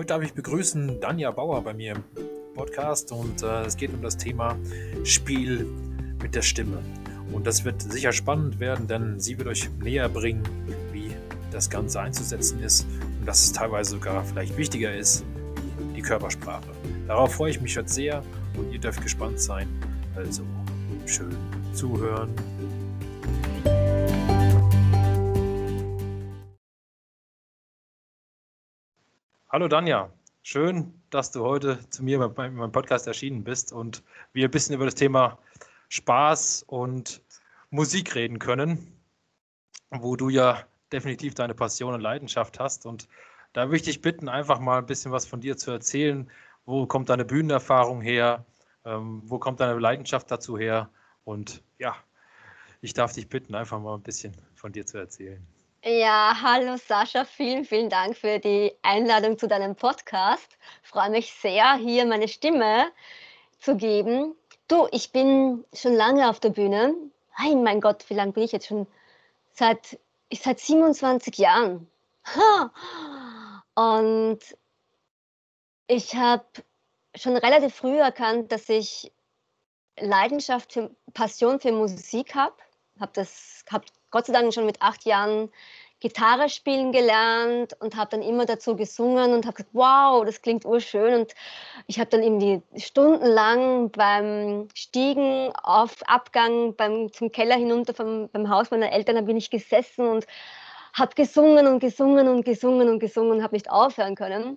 Heute darf ich begrüßen Danja Bauer bei mir im Podcast und äh, es geht um das Thema Spiel mit der Stimme. Und das wird sicher spannend werden, denn sie wird euch näher bringen, wie das Ganze einzusetzen ist und dass es teilweise sogar vielleicht wichtiger ist wie die Körpersprache. Darauf freue ich mich heute sehr und ihr dürft gespannt sein. Also schön zuhören. Hallo Danja, schön, dass du heute zu mir bei meinem Podcast erschienen bist und wir ein bisschen über das Thema Spaß und Musik reden können, wo du ja definitiv deine Passion und Leidenschaft hast. Und da würde ich dich bitten, einfach mal ein bisschen was von dir zu erzählen. Wo kommt deine Bühnenerfahrung her? Ähm, wo kommt deine Leidenschaft dazu her? Und ja, ich darf dich bitten, einfach mal ein bisschen von dir zu erzählen. Ja, hallo Sascha, vielen, vielen Dank für die Einladung zu deinem Podcast. Freue mich sehr, hier meine Stimme zu geben. Du, ich bin schon lange auf der Bühne. Nein, mein Gott, wie lange bin ich jetzt schon? Seit, seit 27 Jahren. Und ich habe schon relativ früh erkannt, dass ich Leidenschaft, für, Passion für Musik habe. Habe das hab Gott sei Dank schon mit acht Jahren Gitarre spielen gelernt und habe dann immer dazu gesungen und habe gesagt, wow, das klingt urschön. Und ich habe dann irgendwie stundenlang beim Stiegen auf Abgang beim, zum Keller hinunter vom, beim Haus meiner Eltern, bin ich gesessen und habe gesungen und gesungen und gesungen und gesungen und habe nicht aufhören können.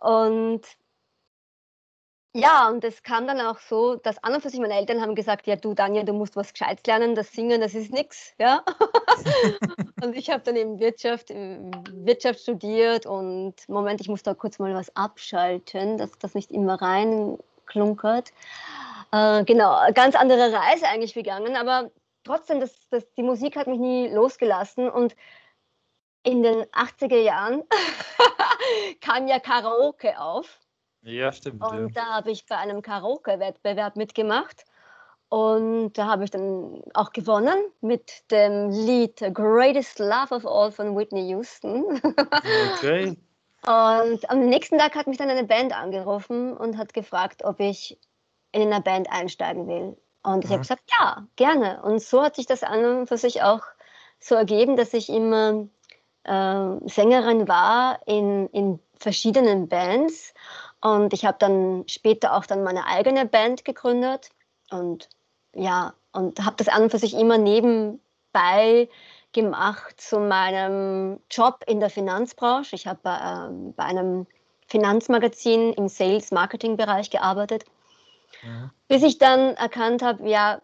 Und ja, und es kam dann auch so, dass an und für sich meine Eltern haben gesagt, ja du Daniel, du musst was Gescheites lernen, das Singen, das ist nichts, ja. und ich habe dann eben Wirtschaft, äh, Wirtschaft studiert und Moment, ich muss da kurz mal was abschalten, dass das nicht immer reinklunkert. Äh, genau, ganz andere Reise eigentlich begangen, aber trotzdem, das, das, die Musik hat mich nie losgelassen und in den 80er Jahren kam ja Karaoke auf. Ja, stimmt. Und ja. da habe ich bei einem Karaoke-Wettbewerb mitgemacht. Und da habe ich dann auch gewonnen mit dem Lied Greatest Love of All von Whitney Houston. Okay. Und am nächsten Tag hat mich dann eine Band angerufen und hat gefragt, ob ich in eine Band einsteigen will. Und ich habe gesagt, ja, gerne. Und so hat sich das an und für sich auch so ergeben, dass ich immer äh, Sängerin war in, in verschiedenen Bands. Und ich habe dann später auch dann meine eigene Band gegründet und ja, und habe das an und für sich immer nebenbei gemacht zu meinem Job in der Finanzbranche. Ich habe bei, ähm, bei einem Finanzmagazin im Sales-Marketing-Bereich gearbeitet, Mhm. bis ich dann erkannt habe, ja,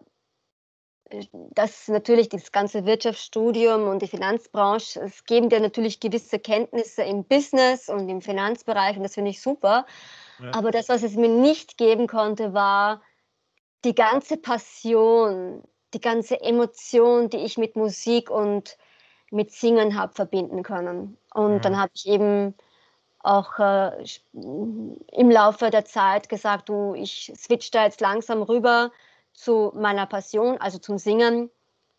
dass natürlich das ganze Wirtschaftsstudium und die Finanzbranche, es geben dir natürlich gewisse Kenntnisse im Business und im Finanzbereich und das finde ich super. Ja. Aber das, was es mir nicht geben konnte, war die ganze Passion, die ganze Emotion, die ich mit Musik und mit Singen habe verbinden können. Und Mhm. dann habe ich eben auch äh, im Laufe der Zeit gesagt, du, ich switch da jetzt langsam rüber zu meiner Passion, also zum Singen.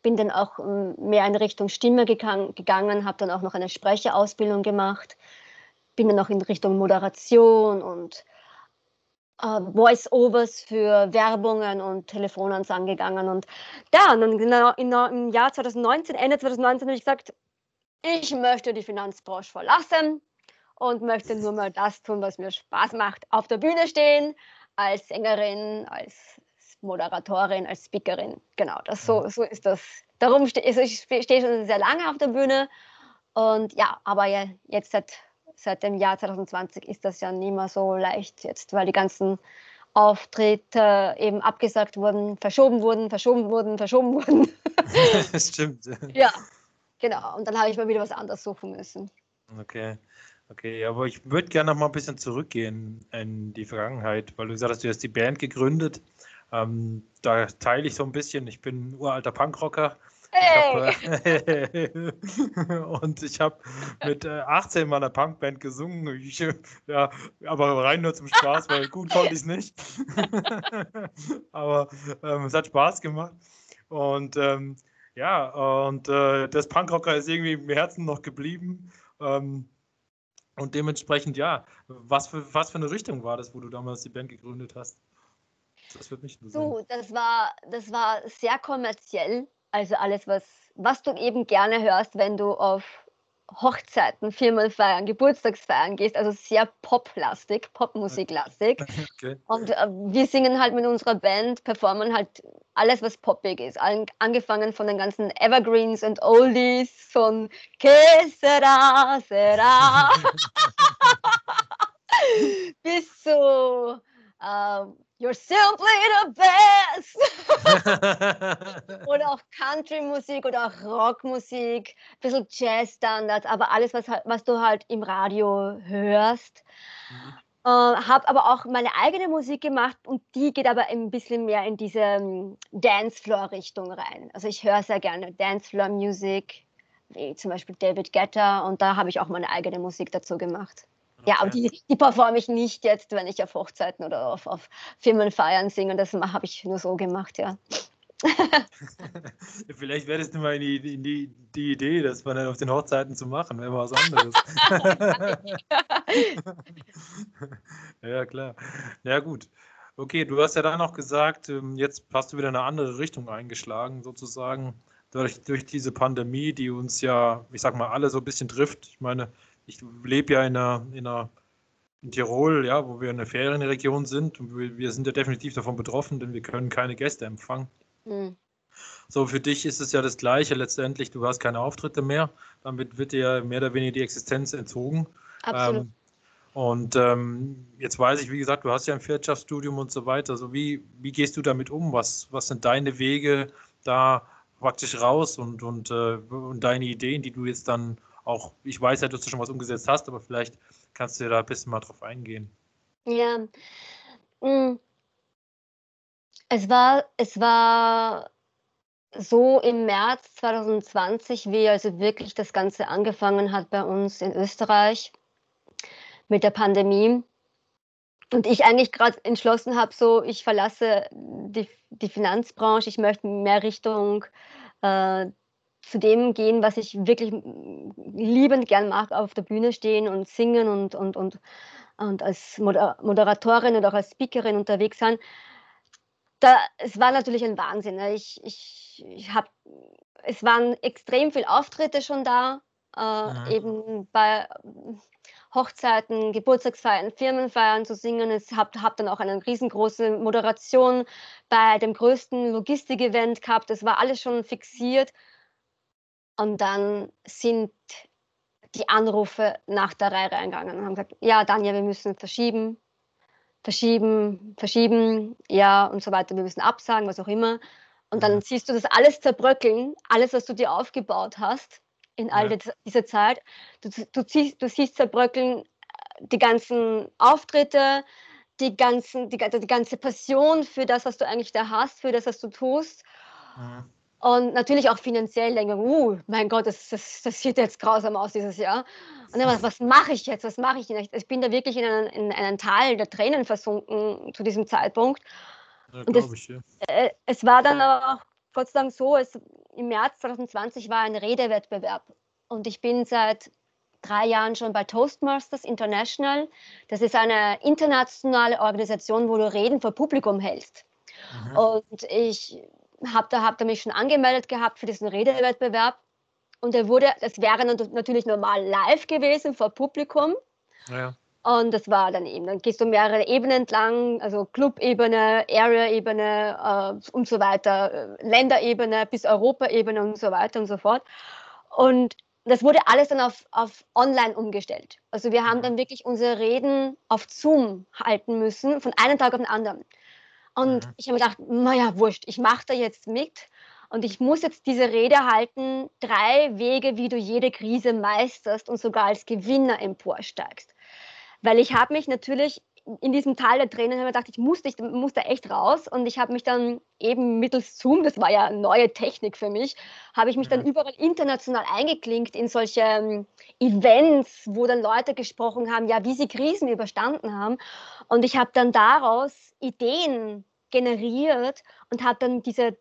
Bin dann auch ähm, mehr in Richtung Stimme gegangen, habe dann auch noch eine Sprecherausbildung gemacht, bin dann auch in Richtung Moderation und äh, Voice-Overs für Werbungen und Telefonansagen gegangen. Und ja, und dann genau in, im Jahr 2019, Ende 2019 habe ich gesagt, ich möchte die Finanzbranche verlassen und möchte nur mal das tun, was mir Spaß macht. Auf der Bühne stehen, als Sängerin, als Moderatorin, als Speakerin. Genau, das so, so ist das. Darum stehe also ich stehe schon sehr lange auf der Bühne. Und ja, aber ja, jetzt seit, seit dem Jahr 2020 ist das ja nicht mehr so leicht jetzt, weil die ganzen Auftritte eben abgesagt wurden, verschoben wurden, verschoben wurden, verschoben wurden. Stimmt. ja, genau. Und dann habe ich mal wieder was anderes suchen müssen. Okay. Okay, aber ich würde gerne noch mal ein bisschen zurückgehen in die Vergangenheit, weil du gesagt hast, du hast die Band gegründet. Ähm, da teile ich so ein bisschen. Ich bin ein uralter Punkrocker. Hey. Ich hab, äh, und ich habe mit äh, 18 in meiner Punkband gesungen. Ich, ja, aber rein nur zum Spaß, weil gut konnte ich es nicht. aber ähm, es hat Spaß gemacht. Und ähm, ja, und äh, das Punkrocker ist irgendwie im Herzen noch geblieben. Ähm, und dementsprechend, ja, was für, was für eine Richtung war das, wo du damals die Band gegründet hast? Das wird nicht nur so, das war, das war sehr kommerziell. Also alles, was, was du eben gerne hörst, wenn du auf Hochzeiten, Firmenfeiern, Geburtstagsfeiern gehst, also sehr poplastig, Popmusiklastig. Okay. Und äh, wir singen halt mit unserer Band, performen halt alles, was poppig ist. An, angefangen von den ganzen Evergreens und Oldies, von Que sera, sera, bis zu äh, You're simply the best. oder auch Country-Musik oder auch Rockmusik, ein bisschen Jazz-Standards, aber alles, was, halt, was du halt im Radio hörst. Mhm. Äh, habe aber auch meine eigene Musik gemacht und die geht aber ein bisschen mehr in diese um, Dancefloor-Richtung rein. Also ich höre sehr gerne Dancefloor-Musik, wie zum Beispiel David Guetta und da habe ich auch meine eigene Musik dazu gemacht. Ja, aber die, die performe ich nicht jetzt, wenn ich auf Hochzeiten oder auf, auf Firmenfeiern singe. Das habe ich nur so gemacht, ja. Vielleicht wäre das mal die, die, die Idee, das mal auf den Hochzeiten zu machen, wäre was anderes. ja, klar. Ja, gut. Okay, du hast ja dann noch gesagt, ähm, jetzt hast du wieder eine andere Richtung eingeschlagen, sozusagen, durch, durch diese Pandemie, die uns ja, ich sag mal, alle so ein bisschen trifft. Ich meine, ich lebe ja in einer, in einer in Tirol, ja, wo wir eine Ferienregion sind und wir, wir, sind ja definitiv davon betroffen, denn wir können keine Gäste empfangen. Mhm. So, für dich ist es ja das Gleiche letztendlich, du hast keine Auftritte mehr, damit wird dir mehr oder weniger die Existenz entzogen. Absolut. Ähm, und ähm, jetzt weiß ich, wie gesagt, du hast ja ein Wirtschaftsstudium und so weiter. Also wie, wie gehst du damit um? Was, was sind deine Wege da praktisch raus und, und, äh, und deine Ideen, die du jetzt dann auch, ich weiß ja, dass du schon was umgesetzt hast, aber vielleicht kannst du da ein bisschen mal drauf eingehen. Ja. Mm. Es war, es war so im März 2020, wie also wirklich das Ganze angefangen hat bei uns in Österreich mit der Pandemie. Und ich eigentlich gerade entschlossen habe, so ich verlasse die, die Finanzbranche, ich möchte mehr Richtung äh, zu dem gehen, was ich wirklich liebend gern mag, auf der Bühne stehen und singen und, und, und, und als Moderatorin oder auch als Speakerin unterwegs sein. Da, es war natürlich ein Wahnsinn. Ne? Ich, ich, ich hab, es waren extrem viele Auftritte schon da, äh, eben bei Hochzeiten, Geburtstagsfeiern, Firmenfeiern zu singen. Ich habe hab dann auch eine riesengroße Moderation bei dem größten Logistik-Event gehabt. Das war alles schon fixiert. Und dann sind die Anrufe nach der Reihe reingegangen und haben gesagt, ja, Daniel, wir müssen verschieben, verschieben, verschieben, ja und so weiter, wir müssen absagen, was auch immer. Und dann mhm. siehst du das alles zerbröckeln, alles, was du dir aufgebaut hast in all ja. dieser Zeit. Du, du, siehst, du siehst zerbröckeln äh, die ganzen Auftritte, die, ganzen, die, die ganze Passion für das, was du eigentlich da hast, für das, was du tust. Mhm. Und natürlich auch finanziell denke, uh, mein Gott, das, das, das sieht jetzt grausam aus dieses Jahr. Und dann, was, was mache ich jetzt? Was mache ich denn? Ich bin da wirklich in einen, in einen Tal der Tränen versunken zu diesem Zeitpunkt. Ja, und es, ich, ja. äh, es war dann aber auch Gott sei Dank so, es, im März 2020 war ein Redewettbewerb. Und ich bin seit drei Jahren schon bei Toastmasters International. Das ist eine internationale Organisation, wo du Reden vor Publikum hältst. Mhm. Und ich habe da, hab da mich schon angemeldet gehabt für diesen Redewettbewerb. Und er wurde, das wäre natürlich normal live gewesen vor Publikum. Ja. Und das war dann eben, dann gehst du mehrere Ebenen entlang, also Club-Ebene, Area-Ebene äh, und so weiter, äh, Länderebene bis Europa-Ebene und so weiter und so fort. Und das wurde alles dann auf, auf online umgestellt. Also wir haben mhm. dann wirklich unsere Reden auf Zoom halten müssen, von einem Tag auf den anderen. Und mhm. ich habe mir gedacht, naja, wurscht, ich mache da jetzt mit. Und ich muss jetzt diese Rede halten, drei Wege, wie du jede Krise meisterst und sogar als Gewinner emporsteigst. Weil ich habe mich natürlich in diesem Tal der Tränen habe ich gedacht, ich muss, ich muss da echt raus. Und ich habe mich dann eben mittels Zoom, das war ja neue Technik für mich, habe ich mich dann überall international eingeklinkt in solche ähm, Events, wo dann Leute gesprochen haben, ja, wie sie Krisen überstanden haben. Und ich habe dann daraus Ideen generiert und habe dann diese,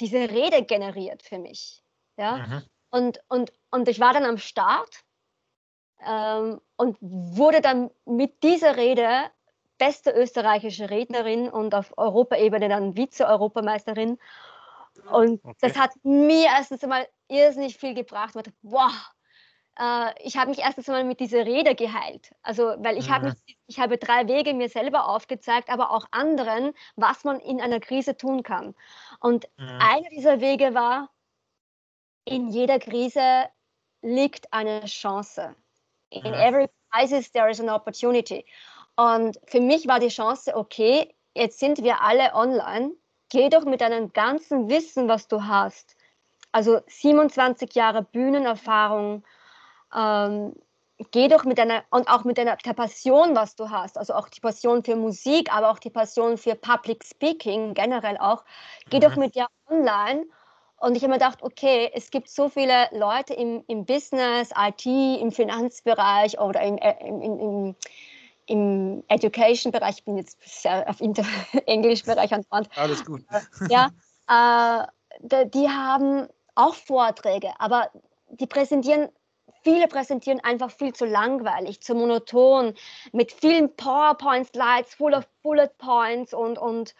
diese Rede generiert für mich. Ja? Mhm. Und, und, und ich war dann am Start ähm, und wurde dann mit dieser Rede beste österreichische Rednerin und auf Europaebene dann Vize-Europameisterin. Und okay. das hat mir erstens einmal irrsinnig viel gebracht. Ich dachte, wow, äh, ich habe mich erstens einmal mit dieser Rede geheilt. Also, weil ich, mhm. habe, ich habe drei Wege mir selber aufgezeigt, aber auch anderen, was man in einer Krise tun kann. Und mhm. einer dieser Wege war, in jeder Krise liegt eine Chance. In mhm. every crisis there is an opportunity. Und für mich war die Chance, okay, jetzt sind wir alle online. Geh doch mit deinem ganzen Wissen, was du hast, also 27 Jahre Bühnenerfahrung, ähm, geh doch mit deiner und auch mit deiner der Passion, was du hast, also auch die Passion für Musik, aber auch die Passion für Public Speaking generell auch, geh mhm. doch mit dir online. Und ich habe mir gedacht, okay, es gibt so viele Leute im, im Business, IT, im Finanzbereich oder im, im, im, im Education-Bereich, ich bin jetzt sehr auf Inter Englisch-Bereich angewandt. Alles gut. Ja, äh, die haben auch Vorträge, aber die präsentieren, viele präsentieren einfach viel zu langweilig, zu monoton, mit vielen PowerPoint-Slides, full of Bullet Points und, und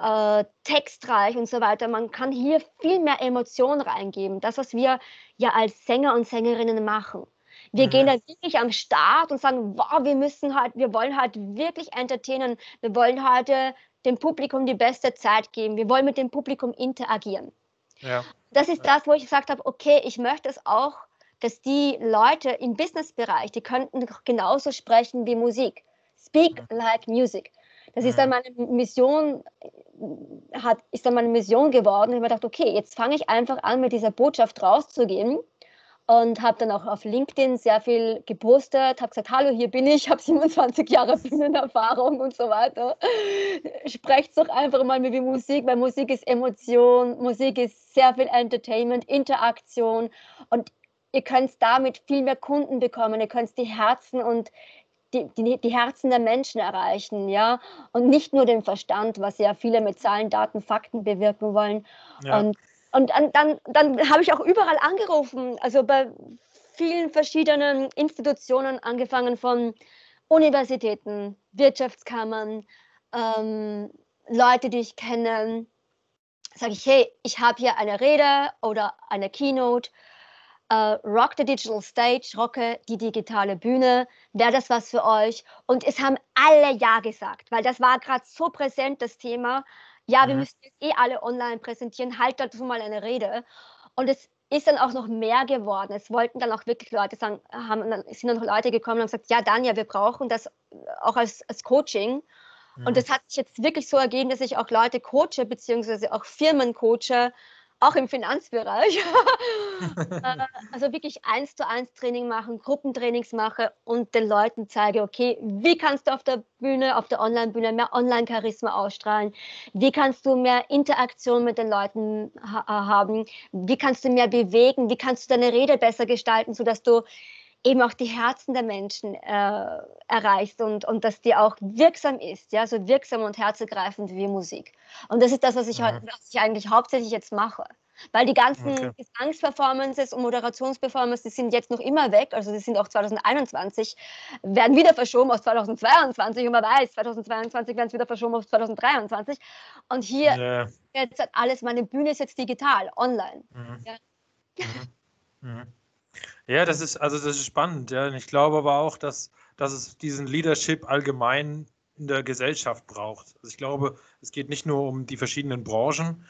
äh, textreich und so weiter. Man kann hier viel mehr Emotionen reingeben. Das, was wir ja als Sänger und Sängerinnen machen. Wir mhm. gehen da wirklich am Start und sagen, wow, wir müssen halt, wir wollen halt wirklich entertainen. Wir wollen heute dem Publikum die beste Zeit geben. Wir wollen mit dem Publikum interagieren. Ja. Das ist das, wo ich gesagt habe, okay, ich möchte es auch, dass die Leute im Businessbereich, die könnten genauso sprechen wie Musik. Speak mhm. like music. Das ist dann mhm. meine Mission, hat, ist dann meine Mission geworden. Ich habe mir gedacht, okay, jetzt fange ich einfach an, mit dieser Botschaft rauszugehen und habe dann auch auf LinkedIn sehr viel gepostet, habe gesagt, hallo, hier bin ich, habe 27 Jahre Bühnenerfahrung und so weiter. Sprecht doch einfach mal mit Musik, weil Musik ist Emotion, Musik ist sehr viel Entertainment, Interaktion und ihr könnt damit viel mehr Kunden bekommen, ihr könnt die Herzen und die, die, die Herzen der Menschen erreichen, ja, und nicht nur den Verstand, was ja viele mit Zahlen, Daten, Fakten bewirken wollen. Ja. Und und dann, dann habe ich auch überall angerufen, also bei vielen verschiedenen Institutionen, angefangen von Universitäten, Wirtschaftskammern, ähm, Leute, die ich kenne, sage ich, hey, ich habe hier eine Rede oder eine Keynote, uh, Rock the Digital Stage, rocke die digitale Bühne, wäre das was für euch? Und es haben alle Ja gesagt, weil das war gerade so präsent, das Thema ja, wir mhm. müssen jetzt eh alle online präsentieren, halt dazu mal eine Rede. Und es ist dann auch noch mehr geworden. Es wollten dann auch wirklich Leute sagen, haben, sind dann noch Leute gekommen und haben gesagt, ja, Danja, wir brauchen das auch als, als Coaching. Mhm. Und das hat sich jetzt wirklich so ergeben, dass ich auch Leute coache, beziehungsweise auch Firmen coache, auch im Finanzbereich. Äh, also wirklich eins zu eins Training machen, Gruppentrainings mache und den Leuten zeige, okay, wie kannst du auf der Bühne, auf der Online-Bühne mehr Online-Charisma ausstrahlen? Wie kannst du mehr Interaktion mit den Leuten ha haben? Wie kannst du mehr bewegen? Wie kannst du deine Rede besser gestalten, sodass du eben auch die Herzen der Menschen äh, erreichst und, und dass die auch wirksam ist, ja, so wirksam und herzergreifend wie Musik. Und das ist das, was ich, ja. was ich eigentlich hauptsächlich jetzt mache. Weil die ganzen okay. Gesangsperformances und Moderationsperformances, die sind jetzt noch immer weg, also die sind auch 2021, werden wieder verschoben auf 2022 und man weiß, 2022 werden es wieder verschoben auf 2023. Und hier ja. jetzt alles, meine Bühne ist jetzt digital, online. Mhm. Ja. Mhm. Mhm. Ja, das ist, also das ist spannend, ja. Und ich glaube aber auch, dass, dass es diesen Leadership allgemein in der Gesellschaft braucht. Also ich glaube, es geht nicht nur um die verschiedenen Branchen,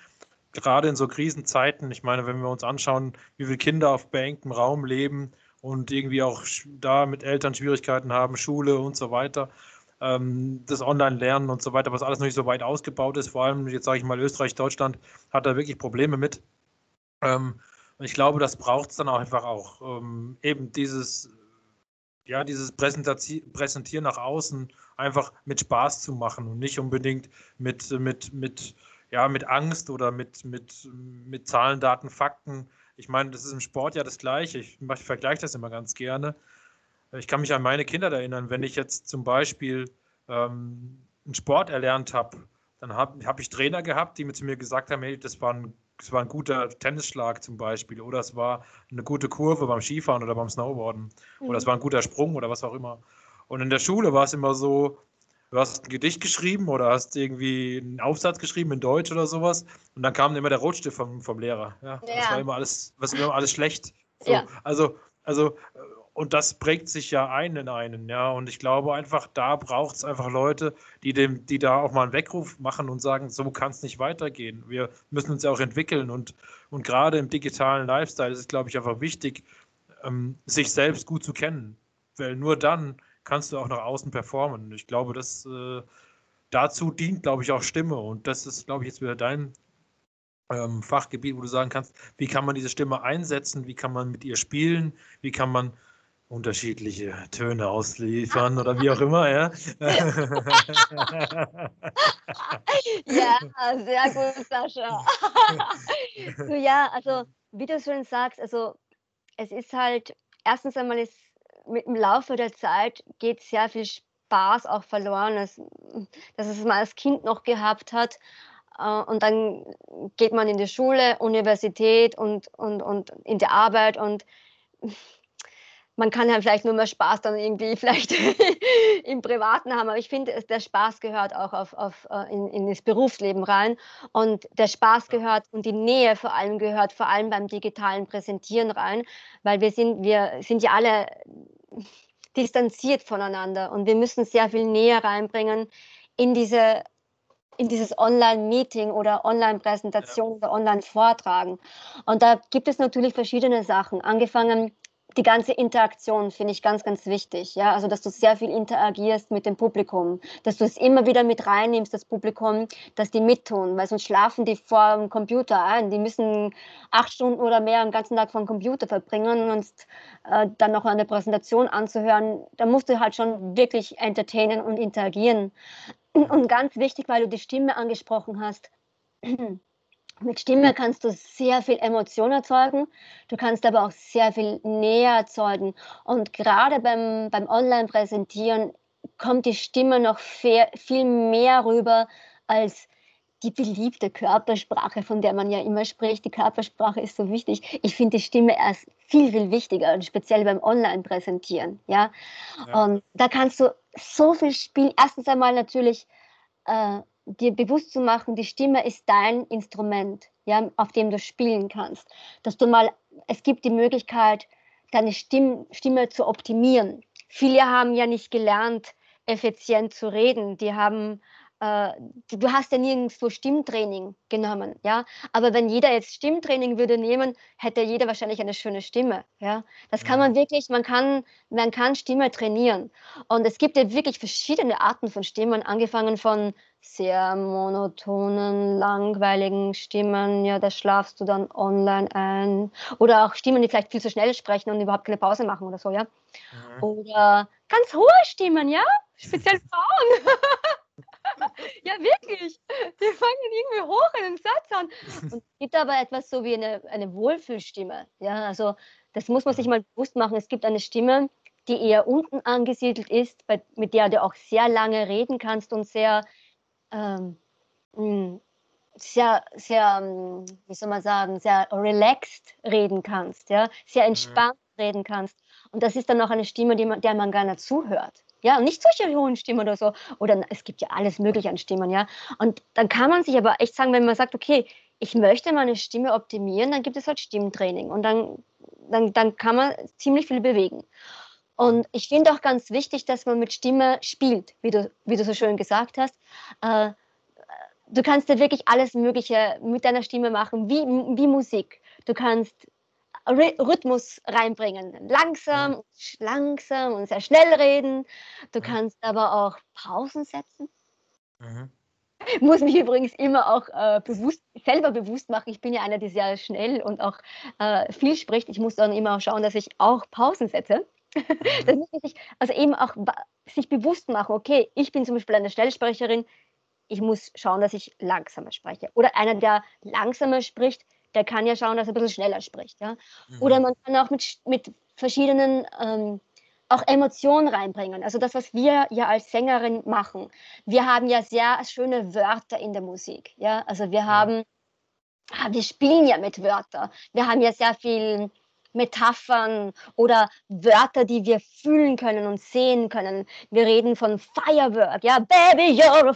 gerade in so Krisenzeiten. Ich meine, wenn wir uns anschauen, wie viele Kinder auf beengtem Raum leben und irgendwie auch da mit Eltern Schwierigkeiten haben, Schule und so weiter, ähm, das Online-Lernen und so weiter, was alles noch nicht so weit ausgebaut ist, vor allem jetzt sage ich mal Österreich, Deutschland hat da wirklich Probleme mit. Und ich glaube, das braucht es dann auch einfach auch. Ähm, eben dieses, ja, dieses Präsentieren nach außen einfach mit Spaß zu machen und nicht unbedingt mit, mit, mit, ja, mit Angst oder mit, mit, mit Zahlen, Daten, Fakten. Ich meine, das ist im Sport ja das Gleiche. Ich, ich vergleiche das immer ganz gerne. Ich kann mich an meine Kinder erinnern, wenn ich jetzt zum Beispiel ähm, einen Sport erlernt habe, dann habe hab ich Trainer gehabt, die mir zu mir gesagt haben, hey, das war ein es war ein guter Tennisschlag zum Beispiel oder es war eine gute Kurve beim Skifahren oder beim Snowboarden mhm. oder es war ein guter Sprung oder was auch immer. Und in der Schule war es immer so, du hast ein Gedicht geschrieben oder hast irgendwie einen Aufsatz geschrieben in Deutsch oder sowas und dann kam immer der Rotstift vom, vom Lehrer. Ja, ja. Das war immer alles, was immer alles schlecht. So, ja. Also, also und das prägt sich ja ein in einen, ja. Und ich glaube einfach, da braucht es einfach Leute, die dem, die da auch mal einen Weckruf machen und sagen, so kann es nicht weitergehen. Wir müssen uns ja auch entwickeln und, und gerade im digitalen Lifestyle ist es, glaube ich, einfach wichtig, ähm, sich selbst gut zu kennen. Weil nur dann kannst du auch nach außen performen. Ich glaube, das äh, dazu dient, glaube ich, auch Stimme. Und das ist, glaube ich, jetzt wieder dein ähm, Fachgebiet, wo du sagen kannst, wie kann man diese Stimme einsetzen, wie kann man mit ihr spielen, wie kann man unterschiedliche Töne ausliefern oder wie auch immer, ja. ja, sehr gut, Sascha. ja, also wie du schon sagst, also es ist halt, erstens einmal ist mit dem Laufe der Zeit geht sehr viel Spaß auch verloren, dass, dass es mal als Kind noch gehabt hat. Äh, und dann geht man in die Schule, Universität und, und, und in die Arbeit und man kann ja vielleicht nur mehr Spaß dann irgendwie vielleicht im Privaten haben, aber ich finde, der Spaß gehört auch auf, auf, äh, in, in, das Berufsleben rein und der Spaß gehört und die Nähe vor allem gehört vor allem beim digitalen Präsentieren rein, weil wir sind, wir sind ja alle distanziert voneinander und wir müssen sehr viel Nähe reinbringen in diese in dieses Online-Meeting oder Online-Präsentation ja. oder Online-Vortragen. Und da gibt es natürlich verschiedene Sachen, angefangen die ganze Interaktion finde ich ganz, ganz wichtig. Ja? Also, dass du sehr viel interagierst mit dem Publikum, dass du es immer wieder mit reinnimmst, das Publikum, dass die mittun, weil sonst schlafen die vor dem Computer ein. Die müssen acht Stunden oder mehr am ganzen Tag vor dem Computer verbringen und äh, dann noch eine Präsentation anzuhören. Da musst du halt schon wirklich entertainen und interagieren. Und ganz wichtig, weil du die Stimme angesprochen hast. Mit Stimme kannst du sehr viel Emotion erzeugen, du kannst aber auch sehr viel Nähe erzeugen. Und gerade beim, beim Online-Präsentieren kommt die Stimme noch viel mehr rüber als die beliebte Körpersprache, von der man ja immer spricht. Die Körpersprache ist so wichtig. Ich finde die Stimme erst viel, viel wichtiger, und speziell beim Online-Präsentieren. Ja? ja? Und da kannst du so viel spielen. Erstens einmal natürlich äh, dir bewusst zu machen, die Stimme ist dein Instrument, ja, auf dem du spielen kannst. Dass du mal, es gibt die Möglichkeit, deine Stimm, Stimme zu optimieren. Viele haben ja nicht gelernt, effizient zu reden. Die haben äh, du hast ja nirgendwo Stimmtraining genommen, ja. Aber wenn jeder jetzt Stimmtraining würde nehmen, hätte jeder wahrscheinlich eine schöne Stimme, ja. Das kann man wirklich, man kann, man kann Stimme trainieren. Und es gibt ja wirklich verschiedene Arten von Stimmen, angefangen von sehr monotonen, langweiligen Stimmen, ja, da schlafst du dann online ein. Oder auch Stimmen, die vielleicht viel zu schnell sprechen und überhaupt keine Pause machen oder so, ja. Mhm. Oder ganz hohe Stimmen, ja, speziell Frauen. ja, wirklich. Die fangen irgendwie hoch in den Satz an. Und es gibt aber etwas so wie eine, eine Wohlfühlstimme. Ja, also das muss man sich mal bewusst machen. Es gibt eine Stimme, die eher unten angesiedelt ist, bei, mit der du auch sehr lange reden kannst und sehr, ähm, hm, sehr, sehr, hm, wie soll man sagen, sehr relaxed reden kannst, ja, sehr mhm. entspannt mhm. reden kannst. Und das ist dann auch eine Stimme, man, der man gerne zuhört. Ja, nicht solche hohen Stimmen oder so. Oder es gibt ja alles Mögliche an Stimmen, ja. Und dann kann man sich aber echt sagen, wenn man sagt, okay, ich möchte meine Stimme optimieren, dann gibt es halt Stimmtraining. Und dann, dann, dann kann man ziemlich viel bewegen. Und ich finde auch ganz wichtig, dass man mit Stimme spielt, wie du, wie du so schön gesagt hast. Äh, du kannst ja wirklich alles Mögliche mit deiner Stimme machen, wie, wie Musik. Du kannst Rhythmus reinbringen. Langsam, mhm. langsam und sehr schnell reden. Du mhm. kannst aber auch Pausen setzen. Mhm. muss mich übrigens immer auch äh, bewusst, selber bewusst machen. Ich bin ja einer, der sehr schnell und auch äh, viel spricht. Ich muss dann immer auch schauen, dass ich auch Pausen setze. Mhm. das muss ich, also eben auch sich bewusst machen, okay, ich bin zum Beispiel eine Schnellsprecherin, ich muss schauen, dass ich langsamer spreche. Oder einer, der langsamer spricht, der kann ja schauen, dass er ein bisschen schneller spricht. Ja? Mhm. Oder man kann auch mit, mit verschiedenen ähm, auch Emotionen reinbringen. Also das, was wir ja als Sängerin machen. Wir haben ja sehr schöne Wörter in der Musik. Ja, also wir haben, ah, wir spielen ja mit Wörtern. Wir haben ja sehr viel Metaphern oder Wörter, die wir fühlen können und sehen können. Wir reden von Firework, ja, Baby, you're a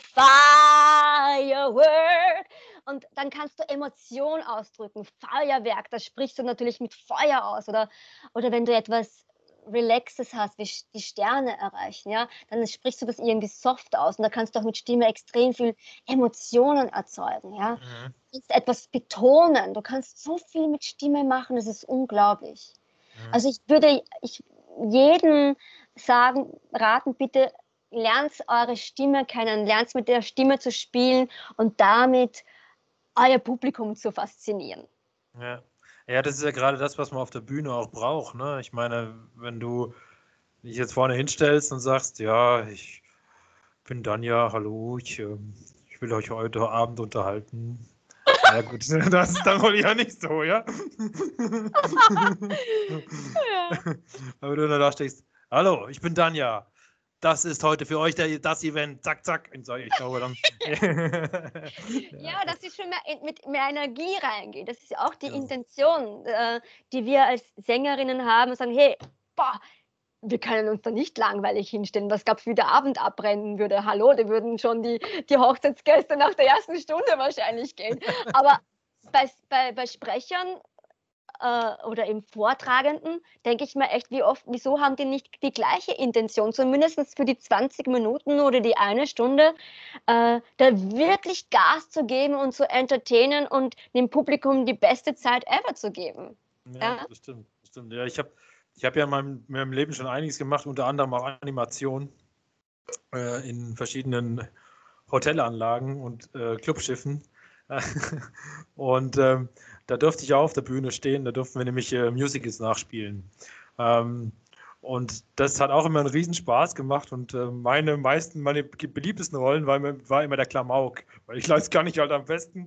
firework. Und dann kannst du Emotion ausdrücken. Feuerwerk, das sprichst du natürlich mit Feuer aus. Oder, oder wenn du etwas Relaxes hast, wie die Sterne erreichen, ja, dann sprichst du das irgendwie soft aus und da kannst du auch mit Stimme extrem viel Emotionen erzeugen, ja. Mhm. Du kannst etwas betonen, du kannst so viel mit Stimme machen, das ist unglaublich. Mhm. Also ich würde ich jedem sagen, raten, bitte lernt eure Stimme kennen, lernt mit der Stimme zu spielen und damit euer Publikum zu faszinieren. Ja. Ja, das ist ja gerade das, was man auf der Bühne auch braucht. Ne? Ich meine, wenn du dich jetzt vorne hinstellst und sagst, ja, ich bin Danja, hallo, ich, äh, ich will euch heute Abend unterhalten. Ja gut, das ist dann wohl ja nicht so, ja? ja. Aber du da stehst, hallo, ich bin Danja das ist heute für euch der, das Event, zack, zack. Ich glaube dann. ja, dass sie schon mehr, mit mehr Energie reingehen. Das ist ja auch die ja. Intention, äh, die wir als Sängerinnen haben und sagen, hey, boah, wir können uns da nicht langweilig hinstellen. Was gab es, wie der Abend abbrennen würde? Hallo, da würden schon die, die Hochzeitsgäste nach der ersten Stunde wahrscheinlich gehen. Aber bei, bei, bei Sprechern äh, oder im Vortragenden, denke ich mir echt, wie oft, wieso haben die nicht die gleiche Intention, zumindest für die 20 Minuten oder die eine Stunde, äh, da wirklich Gas zu geben und zu entertainen und dem Publikum die beste Zeit ever zu geben. Ja, ja? das stimmt. Das stimmt. Ja, ich habe ich hab ja in meinem, in meinem, Leben schon einiges gemacht, unter anderem auch Animation äh, in verschiedenen Hotelanlagen und äh, Clubschiffen. und ähm, da durfte ich auch auf der Bühne stehen, da durften wir nämlich äh, Musicals nachspielen. Ähm, und das hat auch immer einen Riesenspaß gemacht und äh, meine meisten, meine beliebtesten Rollen war, war immer der Klamauk, weil ich weiß gar nicht halt am besten.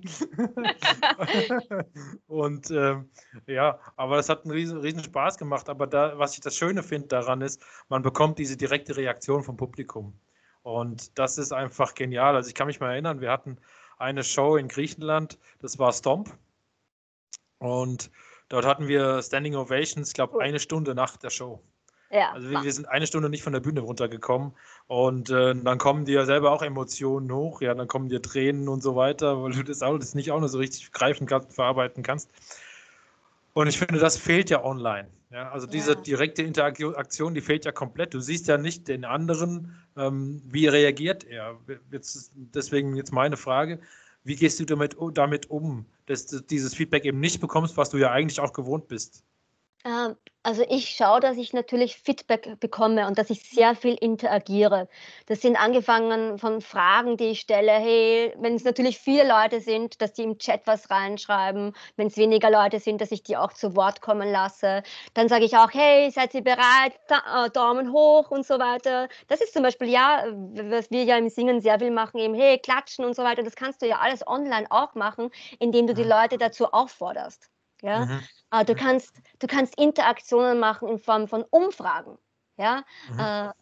und äh, ja, aber das hat einen riesen, riesen Spaß gemacht. Aber da, was ich das Schöne finde daran ist, man bekommt diese direkte Reaktion vom Publikum. Und das ist einfach genial. Also ich kann mich mal erinnern, wir hatten eine Show in Griechenland, das war Stomp. Und dort hatten wir Standing Ovations, ich glaube, eine Stunde nach der Show. Ja, also wir, wir, sind eine Stunde nicht von der Bühne runtergekommen und äh, dann kommen dir selber auch Emotionen hoch, ja, dann kommen dir Tränen und so weiter, weil du das, das nicht auch nur so richtig greifen kannst, verarbeiten kannst. Und ich finde, das fehlt ja online. Ja, also diese ja. direkte Interaktion, die fehlt ja komplett. Du siehst ja nicht den anderen, ähm, wie reagiert er. Jetzt, deswegen jetzt meine Frage, wie gehst du damit, damit um, dass du dieses Feedback eben nicht bekommst, was du ja eigentlich auch gewohnt bist? Ähm, also ich schaue, dass ich natürlich Feedback bekomme und dass ich sehr viel interagiere. Das sind angefangen von Fragen, die ich stelle. Hey, wenn es natürlich viele Leute sind, dass die im Chat was reinschreiben. Wenn es weniger Leute sind, dass ich die auch zu Wort kommen lasse. Dann sage ich auch, hey, seid ihr bereit? Da, äh, Daumen hoch und so weiter. Das ist zum Beispiel ja, was wir ja im Singen sehr viel machen, eben hey, klatschen und so weiter. Das kannst du ja alles online auch machen, indem du die Leute dazu aufforderst. Ja? Mhm. Du, kannst, du kannst Interaktionen machen in Form von Umfragen. Ja? Mhm. Äh,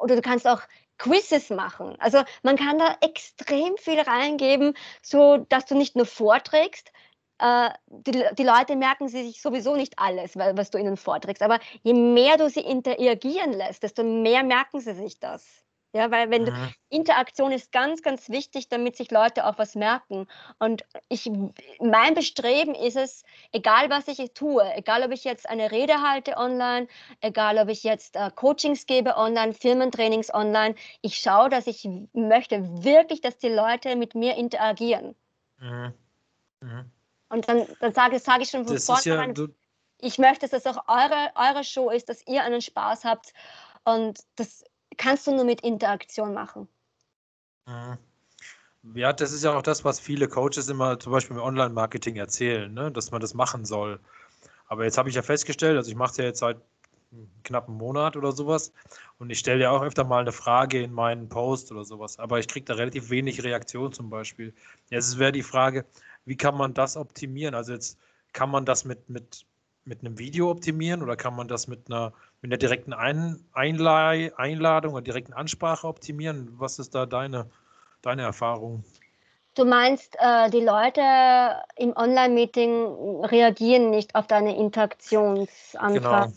oder du kannst auch Quizzes machen. Also man kann da extrem viel reingeben, so dass du nicht nur vorträgst, äh, die, die, Leute merken sich sowieso nicht alles, was du ihnen vorträgst. Aber je mehr du sie interagieren lässt, desto mehr merken sie sich das. Ja, weil wenn mhm. Interaktion ist ganz, ganz wichtig, damit sich Leute auch was merken. Und ich, mein Bestreben ist es, egal was ich tue, egal ob ich jetzt eine Rede halte online, egal ob ich jetzt äh, Coachings gebe online, Firmentrainings online, ich schaue, dass ich möchte wirklich, dass die Leute mit mir interagieren. Mhm. Mhm. Und dann, dann sage, sage ich schon von vornherein, ja, ich möchte, dass das auch eure, eure Show ist, dass ihr einen Spaß habt. Und das kannst du nur mit Interaktion machen. Mhm. Ja, das ist ja auch das, was viele Coaches immer zum Beispiel im Online-Marketing erzählen, ne? dass man das machen soll. Aber jetzt habe ich ja festgestellt, also ich mache es ja jetzt seit knapp einem Monat oder sowas und ich stelle ja auch öfter mal eine Frage in meinen Post oder sowas, aber ich kriege da relativ wenig Reaktion zum Beispiel. Jetzt wäre die Frage, wie kann man das optimieren? Also jetzt kann man das mit, mit, mit einem Video optimieren oder kann man das mit einer, mit einer direkten Ein Einladung oder direkten Ansprache optimieren? Was ist da deine deine Erfahrung? Du meinst, äh, die Leute im Online-Meeting reagieren nicht auf deine Interaktionsanfrage? Genau.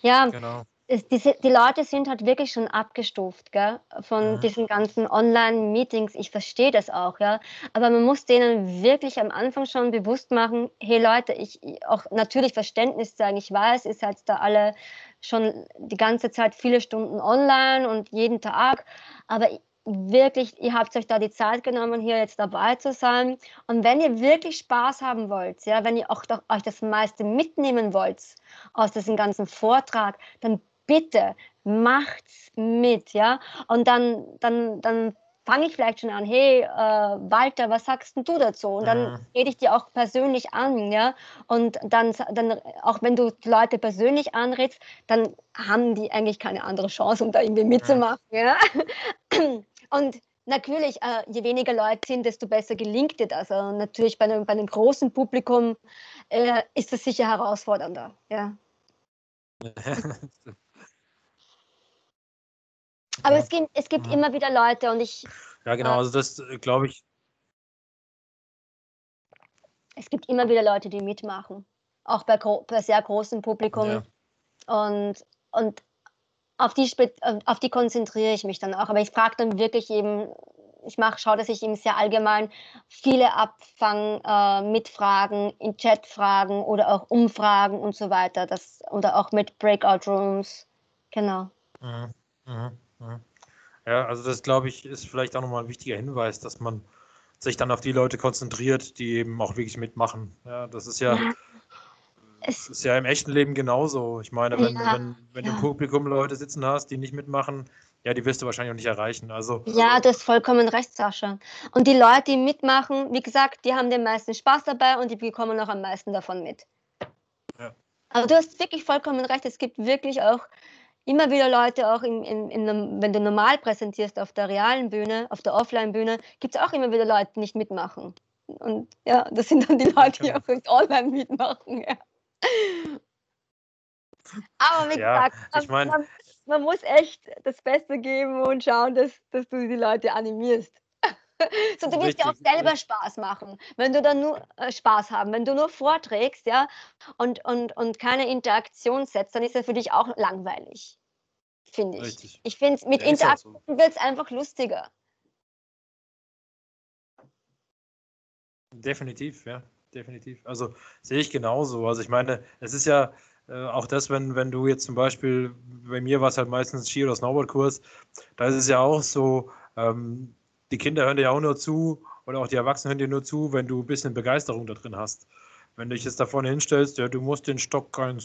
Ja, genau. Es, die, die, Leute sind halt wirklich schon abgestuft gell, von mhm. diesen ganzen Online-Meetings. Ich verstehe das auch, ja. Aber man muss denen wirklich am Anfang schon bewusst machen, hey Leute, ich auch natürlich Verständnis zeigen. Ich weiß, ihr seid da alle schon die ganze Zeit viele Stunden online und jeden Tag. Aber wirklich, ihr habt euch da die Zeit genommen, hier jetzt dabei zu sein. Und wenn ihr wirklich Spaß haben wollt, ja, wenn ihr auch doch, euch das meiste mitnehmen wollt aus diesem ganzen Vortrag, dann bitte macht's mit, ja. Und dann, dann, dann fange ich vielleicht schon an, hey, äh, Walter, was sagst du dazu? Und dann mhm. rede ich dir auch persönlich an, ja. Und dann, dann, auch wenn du Leute persönlich anredest, dann haben die eigentlich keine andere Chance, um da irgendwie mitzumachen, mhm. ja. Und natürlich, äh, je weniger Leute sind, desto besser gelingt dir das. Also natürlich bei einem, bei einem großen Publikum äh, ist das sicher herausfordernder. Ja. Aber ja. es gibt, es gibt immer wieder Leute und ich. Ja, genau, äh, also das äh, glaube ich. Es gibt immer wieder Leute, die mitmachen. Auch bei, bei sehr großem Publikum. Ja. Und, und auf die, auf die konzentriere ich mich dann auch. Aber ich frage dann wirklich eben, ich mache, schaue, dass ich eben sehr allgemein viele abfange äh, mit Fragen, in Chatfragen oder auch Umfragen und so weiter. Das, oder auch mit Breakout Rooms. Genau. Mhm, mhm. Ja, also das glaube ich ist vielleicht auch nochmal ein wichtiger Hinweis, dass man sich dann auf die Leute konzentriert, die eben auch wirklich mitmachen. Ja, das ist ja, ja es ist ja im echten Leben genauso. Ich meine, wenn, ja, wenn, wenn ja. du im Publikum Leute sitzen hast, die nicht mitmachen, ja, die wirst du wahrscheinlich auch nicht erreichen. Also, ja, du hast vollkommen recht, Sascha. Und die Leute, die mitmachen, wie gesagt, die haben den meisten Spaß dabei und die bekommen auch am meisten davon mit. Ja. Aber du hast wirklich vollkommen recht. Es gibt wirklich auch immer wieder Leute, auch in, in, in, wenn du normal präsentierst auf der realen Bühne, auf der Offline-Bühne, gibt es auch immer wieder Leute, die nicht mitmachen. Und ja, das sind dann die Leute, die genau. auch online mitmachen. Ja. Aber wie ja, gesagt, ich mein, man, man, muss echt das Beste geben und schauen, dass, dass du die Leute animierst. So, du willst ja auch selber Spaß machen. Wenn du dann nur äh, Spaß haben, wenn du nur vorträgst, ja, und, und, und keine Interaktion setzt, dann ist das für dich auch langweilig. Finde ich. Richtig. Ich finde, mit ja, Interaktion so. wird es einfach lustiger. Definitiv, ja definitiv. Also sehe ich genauso. Also ich meine, es ist ja äh, auch das, wenn, wenn du jetzt zum Beispiel, bei mir war es halt meistens Ski- oder Snowboardkurs, da ist es ja auch so, ähm, die Kinder hören dir ja auch nur zu oder auch die Erwachsenen hören dir nur zu, wenn du ein bisschen Begeisterung da drin hast. Wenn du dich jetzt da vorne hinstellst, ja, du musst den Stock ein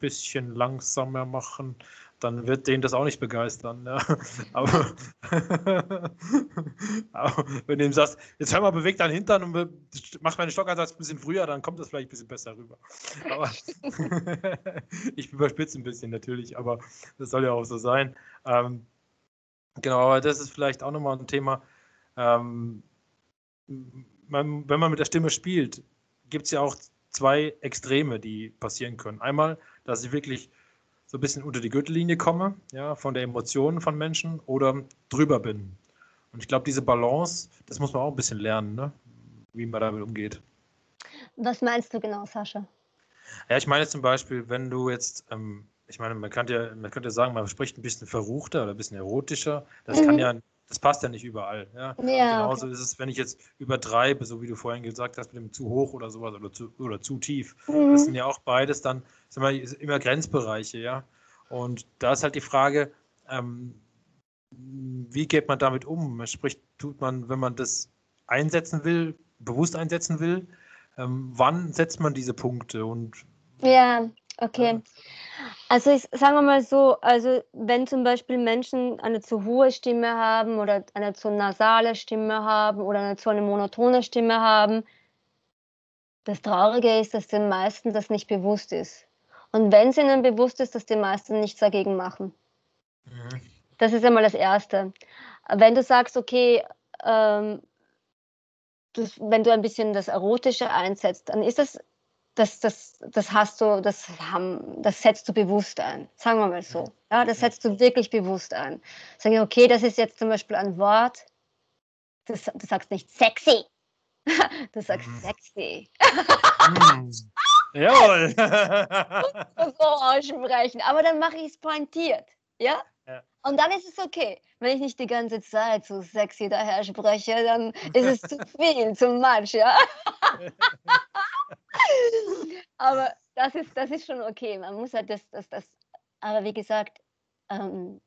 bisschen langsamer machen, dann wird den das auch nicht begeistern. Ja. Aber, aber, wenn du ihm sagst, jetzt hör mal, beweg deinen Hintern und mach meinen Stockeinsatz ein bisschen früher, dann kommt das vielleicht ein bisschen besser rüber. Aber ich überspitze ein bisschen natürlich, aber das soll ja auch so sein. Ähm, genau, aber das ist vielleicht auch nochmal ein Thema. Ähm, man, wenn man mit der Stimme spielt, gibt es ja auch zwei Extreme, die passieren können. Einmal, dass ich wirklich so ein bisschen unter die Gürtellinie komme, ja, von der Emotionen von Menschen oder drüber bin. Und ich glaube, diese Balance, das muss man auch ein bisschen lernen, ne? wie man damit umgeht. Was meinst du genau, Sascha? Ja, ich meine zum Beispiel, wenn du jetzt, ähm, ich meine, man könnte, ja, man könnte sagen, man spricht ein bisschen verruchter oder ein bisschen erotischer. Das mhm. kann ja das passt ja nicht überall. Ja? ja Genauso okay. ist es, wenn ich jetzt übertreibe, so wie du vorhin gesagt hast, mit dem zu hoch oder sowas oder zu, oder zu tief. Mhm. Das sind ja auch beides dann sag mal, immer Grenzbereiche, ja. Und da ist halt die Frage, ähm, wie geht man damit um? Sprich, tut man, wenn man das einsetzen will, bewusst einsetzen will, ähm, wann setzt man diese Punkte und ja, Okay. Also ich, sagen wir mal so, also wenn zum Beispiel Menschen eine zu hohe Stimme haben oder eine zu nasale Stimme haben oder eine zu eine monotone Stimme haben, das Traurige ist, dass den meisten das nicht bewusst ist. Und wenn es ihnen bewusst ist, dass die meisten nichts dagegen machen. Mhm. Das ist einmal das Erste. Wenn du sagst, okay, ähm, das, wenn du ein bisschen das Erotische einsetzt, dann ist das das, das, das hast du, das, haben, das setzt du bewusst ein. Sagen wir mal so. Ja, das setzt du wirklich bewusst ein. Sagen okay, das ist jetzt zum Beispiel ein Wort, das, du sagst nicht sexy. Du sagst mm. sexy. Mm. Jawohl. so aussprechen. Aber dann mache ich es pointiert. Ja? ja? Und dann ist es okay. Wenn ich nicht die ganze Zeit so sexy daher spreche, dann ist es zu viel, zu much, ja? Aber das ist, das ist schon okay. Man muss halt das, das, das. Aber wie gesagt, ähm,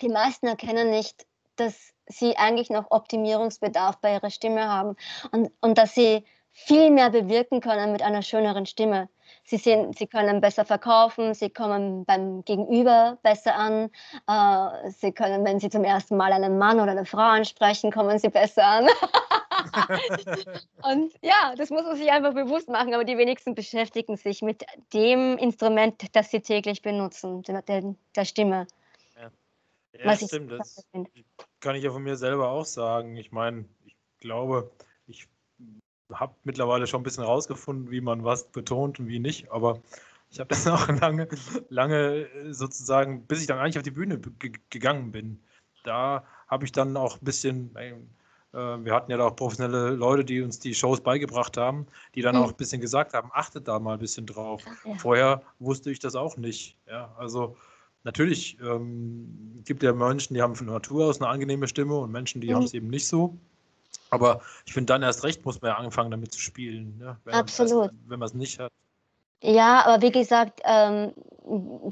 die meisten erkennen nicht, dass sie eigentlich noch Optimierungsbedarf bei ihrer Stimme haben und, und dass sie viel mehr bewirken können mit einer schöneren Stimme. Sie, sehen, sie können besser verkaufen, sie kommen beim Gegenüber besser an, äh, sie können, wenn sie zum ersten Mal einen Mann oder eine Frau ansprechen, kommen sie besser an. und ja, das muss man sich einfach bewusst machen, aber die wenigsten beschäftigen sich mit dem Instrument, das sie täglich benutzen, der, der Stimme. Ja, ja stimmt, das kann ich ja von mir selber auch sagen. Ich meine, ich glaube, ich habe mittlerweile schon ein bisschen rausgefunden, wie man was betont und wie nicht, aber ich habe das auch lange, lange sozusagen, bis ich dann eigentlich auf die Bühne gegangen bin. Da habe ich dann auch ein bisschen, äh, wir hatten ja da auch professionelle Leute, die uns die Shows beigebracht haben, die dann mhm. auch ein bisschen gesagt haben, achtet da mal ein bisschen drauf. Ja. Vorher wusste ich das auch nicht. Ja, also natürlich ähm, gibt ja Menschen, die haben von Natur aus eine angenehme Stimme und Menschen, die mhm. haben es eben nicht so. Aber ich finde, dann erst recht muss man ja anfangen, damit zu spielen. Ne? Wenn Absolut. wenn man es nicht hat. Ja, aber wie gesagt, ähm,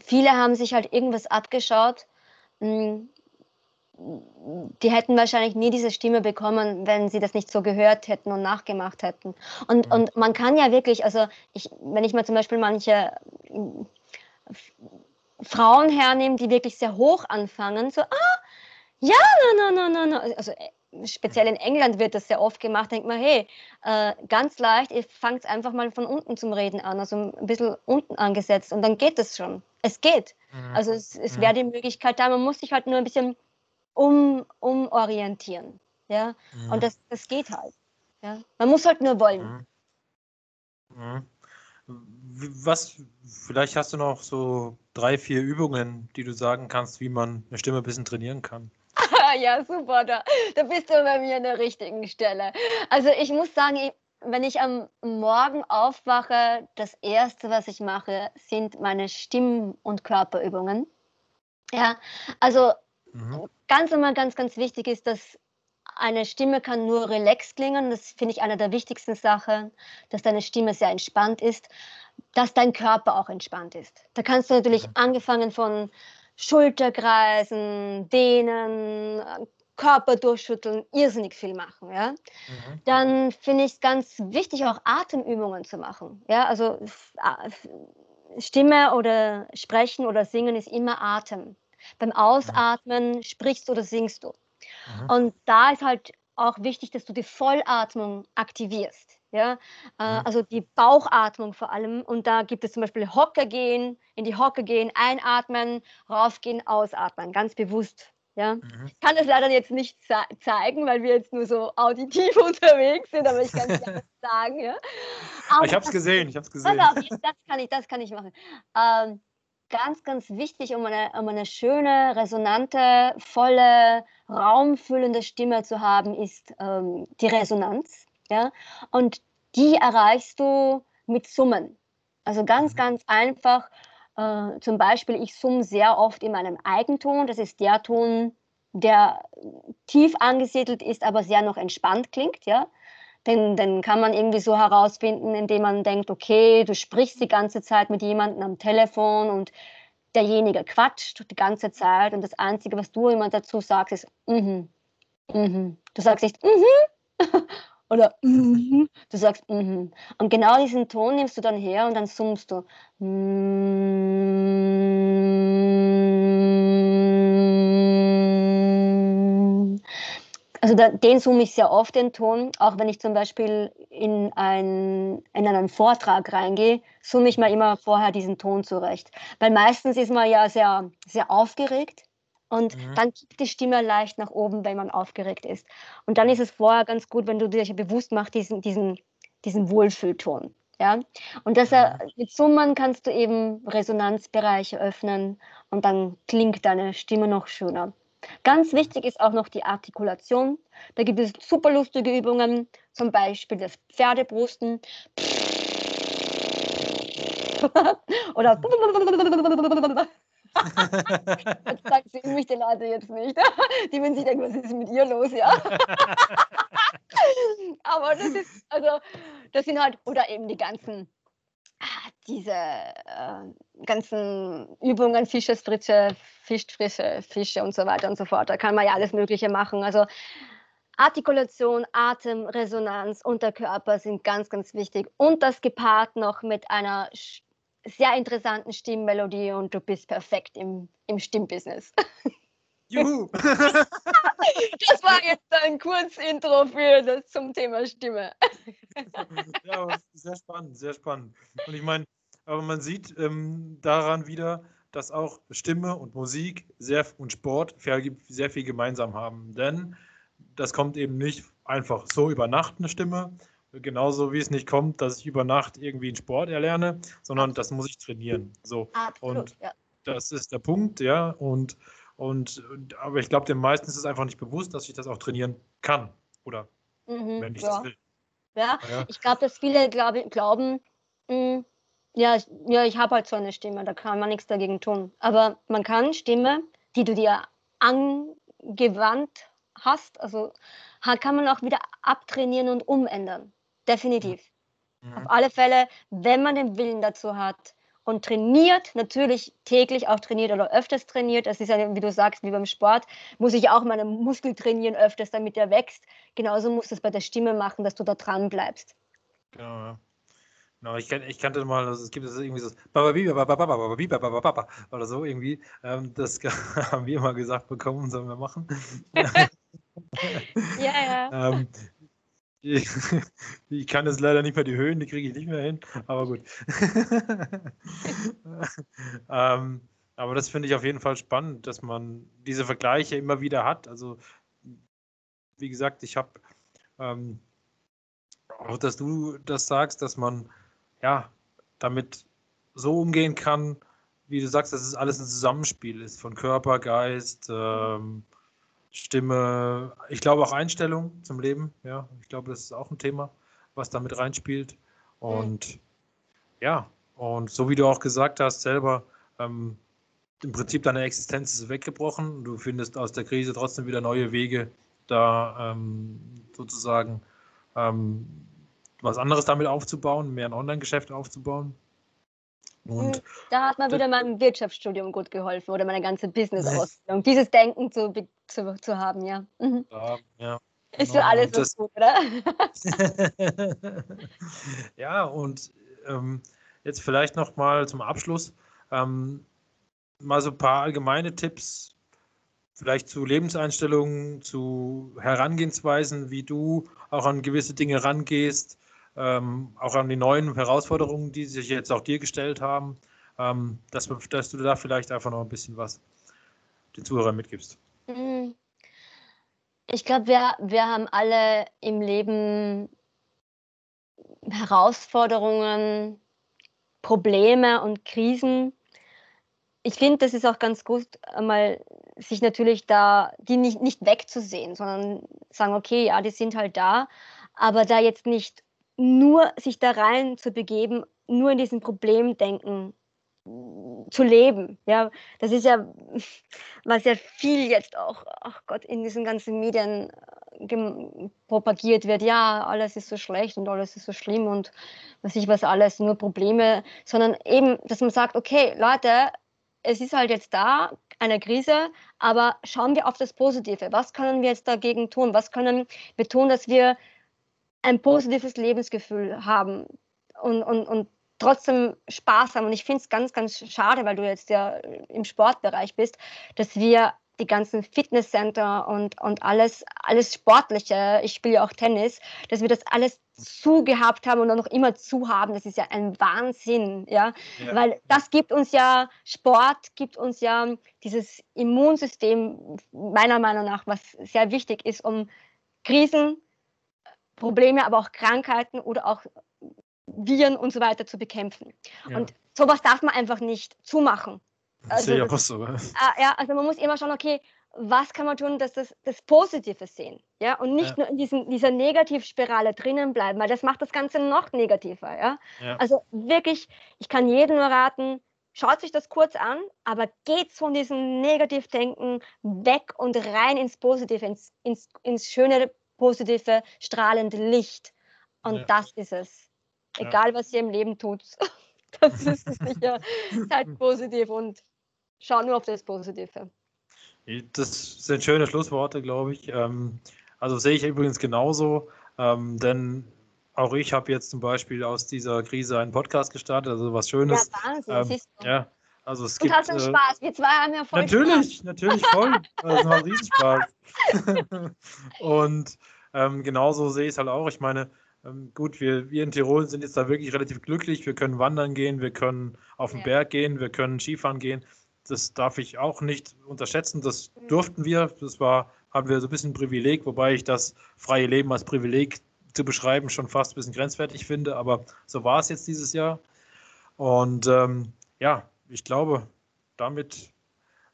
viele haben sich halt irgendwas abgeschaut. Hm, die hätten wahrscheinlich nie diese Stimme bekommen, wenn sie das nicht so gehört hätten und nachgemacht hätten. Und, mhm. und man kann ja wirklich, also ich, wenn ich mal zum Beispiel manche hm, Frauen hernehme, die wirklich sehr hoch anfangen, so, ah, ja, no, no, no, no, no. Also speziell in England wird das sehr oft gemacht, denkt man, hey, äh, ganz leicht, ihr fangt einfach mal von unten zum Reden an, also ein bisschen unten angesetzt und dann geht es schon. Es geht. Mhm. Also es, es mhm. wäre die Möglichkeit da, man muss sich halt nur ein bisschen um, umorientieren. Ja? Mhm. Und das, das geht halt. Ja? Man muss halt nur wollen. Mhm. Mhm. Was, vielleicht hast du noch so drei, vier Übungen, die du sagen kannst, wie man eine Stimme ein bisschen trainieren kann. ja, super, da, da bist du bei mir an der richtigen Stelle. Also ich muss sagen, wenn ich am Morgen aufwache, das Erste, was ich mache, sind meine Stimm- und Körperübungen. Ja, also mhm. ganz immer ganz, ganz wichtig ist, dass eine Stimme kann nur relaxed klingen. Das finde ich eine der wichtigsten Sachen, dass deine Stimme sehr entspannt ist, dass dein Körper auch entspannt ist. Da kannst du natürlich mhm. angefangen von Schulterkreisen, Dehnen, Körper durchschütteln, irrsinnig viel machen. Ja? Mhm. Dann finde ich es ganz wichtig, auch Atemübungen zu machen. Ja? Also Stimme oder Sprechen oder Singen ist immer Atem. Beim Ausatmen sprichst oder singst du. Mhm. Und da ist halt auch wichtig, dass du die Vollatmung aktivierst. Ja, äh, mhm. also die Bauchatmung vor allem. Und da gibt es zum Beispiel Hocker gehen, in die Hocke gehen, einatmen, raufgehen, ausatmen, ganz bewusst. Ja, mhm. ich kann das leider jetzt nicht zeigen, weil wir jetzt nur so auditiv unterwegs sind, aber ich kann es ja sagen. Ja. Ich habe es gesehen, ich habe es gesehen. Auf, das kann ich, das kann ich machen. Ähm, ganz, ganz wichtig, um eine, um eine schöne, resonante, volle, raumfüllende Stimme zu haben, ist ähm, die Resonanz. Ja? Und die erreichst du mit Summen. Also ganz, mhm. ganz einfach. Äh, zum Beispiel, ich summe sehr oft in meinem Eigenton. Das ist der Ton, der tief angesiedelt ist, aber sehr noch entspannt klingt. Ja? Den, den kann man irgendwie so herausfinden, indem man denkt, okay, du sprichst die ganze Zeit mit jemandem am Telefon und derjenige quatscht die ganze Zeit und das Einzige, was du immer dazu sagst, ist mhm, mhm. Du sagst nicht mhm Oder mm, du sagst mm. Und genau diesen Ton nimmst du dann her und dann summst du. Also da, den summe ich sehr oft, den Ton. Auch wenn ich zum Beispiel in, ein, in einen Vortrag reingehe, summe ich mir immer vorher diesen Ton zurecht. Weil meistens ist man ja sehr, sehr aufgeregt und mhm. dann kippt die Stimme leicht nach oben, wenn man aufgeregt ist. Und dann ist es vorher ganz gut, wenn du dir bewusst machst, diesen, diesen, diesen Wohlfühlton. Ja? Und das, mhm. mit Summen kannst du eben Resonanzbereiche öffnen und dann klingt deine Stimme noch schöner. Ganz wichtig ist auch noch die Artikulation. Da gibt es super lustige Übungen, zum Beispiel das Pferdebrusten. Oder das sagt sie mich den Leute jetzt nicht. Die würden sich denken, was ist mit ihr los, ja. Aber das ist, also, das sind halt, oder eben die ganzen diese äh, ganzen Übungen, Fischesfrische, Fischfrische, Fische und so weiter und so fort. Da kann man ja alles Mögliche machen. Also Artikulation, Atem, Resonanz, Unterkörper sind ganz, ganz wichtig. Und das gepaart noch mit einer sehr interessanten Stimmmelodie und du bist perfekt im, im Stimmbusiness. Juhu! das war jetzt ein Kurzintro für das zum Thema Stimme. ja, sehr spannend, sehr spannend. Und ich meine, aber man sieht ähm, daran wieder, dass auch Stimme und Musik sehr, und Sport sehr viel gemeinsam haben. Denn das kommt eben nicht einfach so über Nacht eine Stimme, genauso wie es nicht kommt, dass ich über Nacht irgendwie einen Sport erlerne, sondern das muss ich trainieren. So. Absolut, und ja. das ist der Punkt, ja. Und und, aber ich glaube, den meisten ist es einfach nicht bewusst, dass ich das auch trainieren kann. Oder mhm, wenn ich ja. das will. Ja, ja. ich glaube, dass viele glaub, glauben, mh, hm, ja, ich, ja, ich habe halt so eine Stimme, da kann man nichts dagegen tun. Aber man kann Stimme, die du dir angewandt hast, also kann man auch wieder abtrainieren und umändern. Definitiv. Mhm. Auf alle Fälle, wenn man den Willen dazu hat, und trainiert, natürlich täglich auch trainiert oder öfters trainiert. Das ist ja, wie du sagst, wie beim Sport, muss ich auch meine Muskel trainieren öfters, damit er wächst. Genauso musst du es bei der Stimme machen, dass du da dran bleibst. Genau, ja. Genau, ich, ich kannte mal, also es gibt irgendwie so oder so irgendwie. Ähm, das haben wir immer gesagt bekommen, sollen wir machen. ja, ja. Ähm, ich, kann jetzt leider nicht mehr die Höhen, die kriege ich nicht mehr hin, aber gut. ähm, aber das finde ich auf jeden Fall spannend, dass man diese Vergleiche immer wieder hat. Also, wie gesagt, ich habe ähm, auch, dass du das sagst, dass man ja damit so umgehen kann, wie du sagst, dass es alles ein Zusammenspiel ist von Körper, Geist, ähm, Stimme, ich glaube auch Einstellung zum Leben, ja. Ich glaube, das ist auch ein Thema, was damit reinspielt. Und mhm. ja, und so wie du auch gesagt hast, selber, ähm, im Prinzip deine Existenz ist weggebrochen. Du findest aus der Krise trotzdem wieder neue Wege, da ähm, sozusagen ähm, was anderes damit aufzubauen, mehr ein Online-Geschäft aufzubauen. Und hm, da hat mir wieder mein Wirtschaftsstudium gut geholfen oder meine ganze Business-Ausbildung, dieses Denken zu, zu, zu haben, ja. Mhm. ja, ja. Ist für genau. alles das, gut, oder? ja, und ähm, jetzt vielleicht noch mal zum Abschluss ähm, mal so ein paar allgemeine Tipps, vielleicht zu Lebenseinstellungen, zu Herangehensweisen, wie du auch an gewisse Dinge rangehst, ähm, auch an die neuen Herausforderungen, die sich jetzt auch dir gestellt haben, ähm, dass, dass, du da vielleicht einfach noch ein bisschen was den Zuhörern mitgibst. Mhm. Ich glaube, wir, wir haben alle im Leben Herausforderungen, Probleme und Krisen. Ich finde, das ist auch ganz gut, einmal sich natürlich da, die nicht, nicht wegzusehen, sondern sagen, okay, ja, die sind halt da, aber da jetzt nicht nur sich da rein zu begeben, nur in diesem Problemdenken zu leben. Ja, das ist ja, was ja viel jetzt auch, ach Gott, in diesen ganzen Medien äh, propagiert wird. Ja, alles ist so schlecht und alles ist so schlimm und was ich was alles, nur Probleme, sondern eben, dass man sagt, okay, Leute, es ist halt jetzt da, eine Krise, aber schauen wir auf das Positive. Was können wir jetzt dagegen tun? Was können wir tun, dass wir ein positives Lebensgefühl haben und, und, und trotzdem Spaß haben. Und ich finde es ganz, ganz schade, weil du jetzt ja im Sportbereich bist, dass wir die ganzen Fitnesscenter und, und alles, alles Sportliche, ich spiele ja auch Tennis, dass wir das alles zu gehabt haben und auch noch immer zu haben, das ist ja ein Wahnsinn, ja? ja? Weil das gibt uns ja, Sport gibt uns ja dieses Immunsystem, meiner Meinung nach, was sehr wichtig ist, um Krisen, Probleme, aber auch Krankheiten oder auch Viren und so weiter zu bekämpfen. Ja. Und sowas darf man einfach nicht zumachen. Also, Sehe ich auch so. Äh, ja, also man muss immer schauen, okay, was kann man tun, dass das, das Positive sehen, ja, und nicht ja. nur in diesen, dieser Negativspirale drinnen bleiben, weil das macht das Ganze noch negativer, ja? ja. Also wirklich, ich kann jedem nur raten, schaut sich das kurz an, aber geht von diesem Negativdenken weg und rein ins Positive, ins, ins, ins schöne, positive, strahlende Licht. Und ja. das ist es. Egal, was ihr im Leben tut. Das ist sicher. Seid positiv und schaut nur auf das Positive. Das sind schöne Schlussworte, glaube ich. Ähm, also sehe ich übrigens genauso, ähm, denn auch ich habe jetzt zum Beispiel aus dieser Krise einen Podcast gestartet, also was Schönes. Ja, Wahnsinn, ähm, siehst du. Ja, also es Und gibt, hast du äh, Spaß? Wir zwei haben ja voll Natürlich, Spaß. natürlich voll. Das macht riesen Spaß. Und ähm, genauso sehe ich es halt auch. Ich meine, ähm, gut, wir, wir in Tirol sind jetzt da wirklich relativ glücklich. Wir können wandern gehen, wir können auf den ja. Berg gehen, wir können Skifahren gehen. Das darf ich auch nicht unterschätzen. Das mhm. durften wir. Das war, haben wir so ein bisschen ein Privileg, wobei ich das freie Leben als Privileg zu beschreiben schon fast ein bisschen grenzwertig finde. Aber so war es jetzt dieses Jahr. Und ähm, ja, ich glaube, damit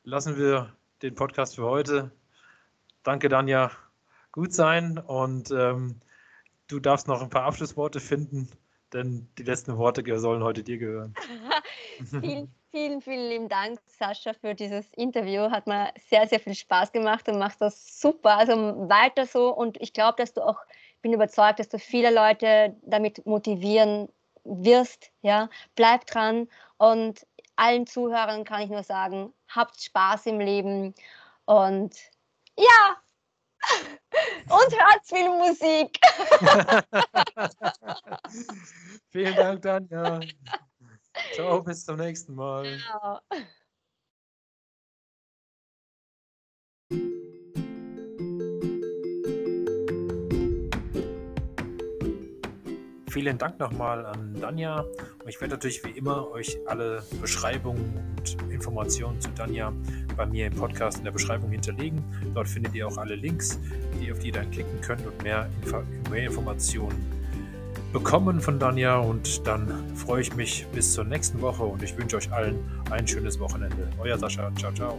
lassen wir den Podcast für heute. Danke, Danja. Gut sein und ähm, du darfst noch ein paar Abschlussworte finden, denn die letzten Worte sollen heute dir gehören. vielen, vielen, vielen lieben Dank, Sascha, für dieses Interview. Hat mir sehr, sehr viel Spaß gemacht und machst das super. Also weiter so und ich glaube, dass du auch, bin überzeugt, dass du viele Leute damit motivieren wirst. Ja, bleib dran und allen Zuhörern kann ich nur sagen, habt Spaß im Leben und ja, und hört viel Musik. Vielen Dank, Danja. Ciao, bis zum nächsten Mal. Ciao. Vielen Dank nochmal an Danja. Und ich werde natürlich wie immer euch alle Beschreibungen und Informationen zu Danja bei mir im Podcast in der Beschreibung hinterlegen. Dort findet ihr auch alle Links, die, auf die ihr dann klicken könnt und mehr, mehr Informationen bekommen von Danja. Und dann freue ich mich bis zur nächsten Woche und ich wünsche euch allen ein schönes Wochenende. Euer Sascha. Ciao, ciao.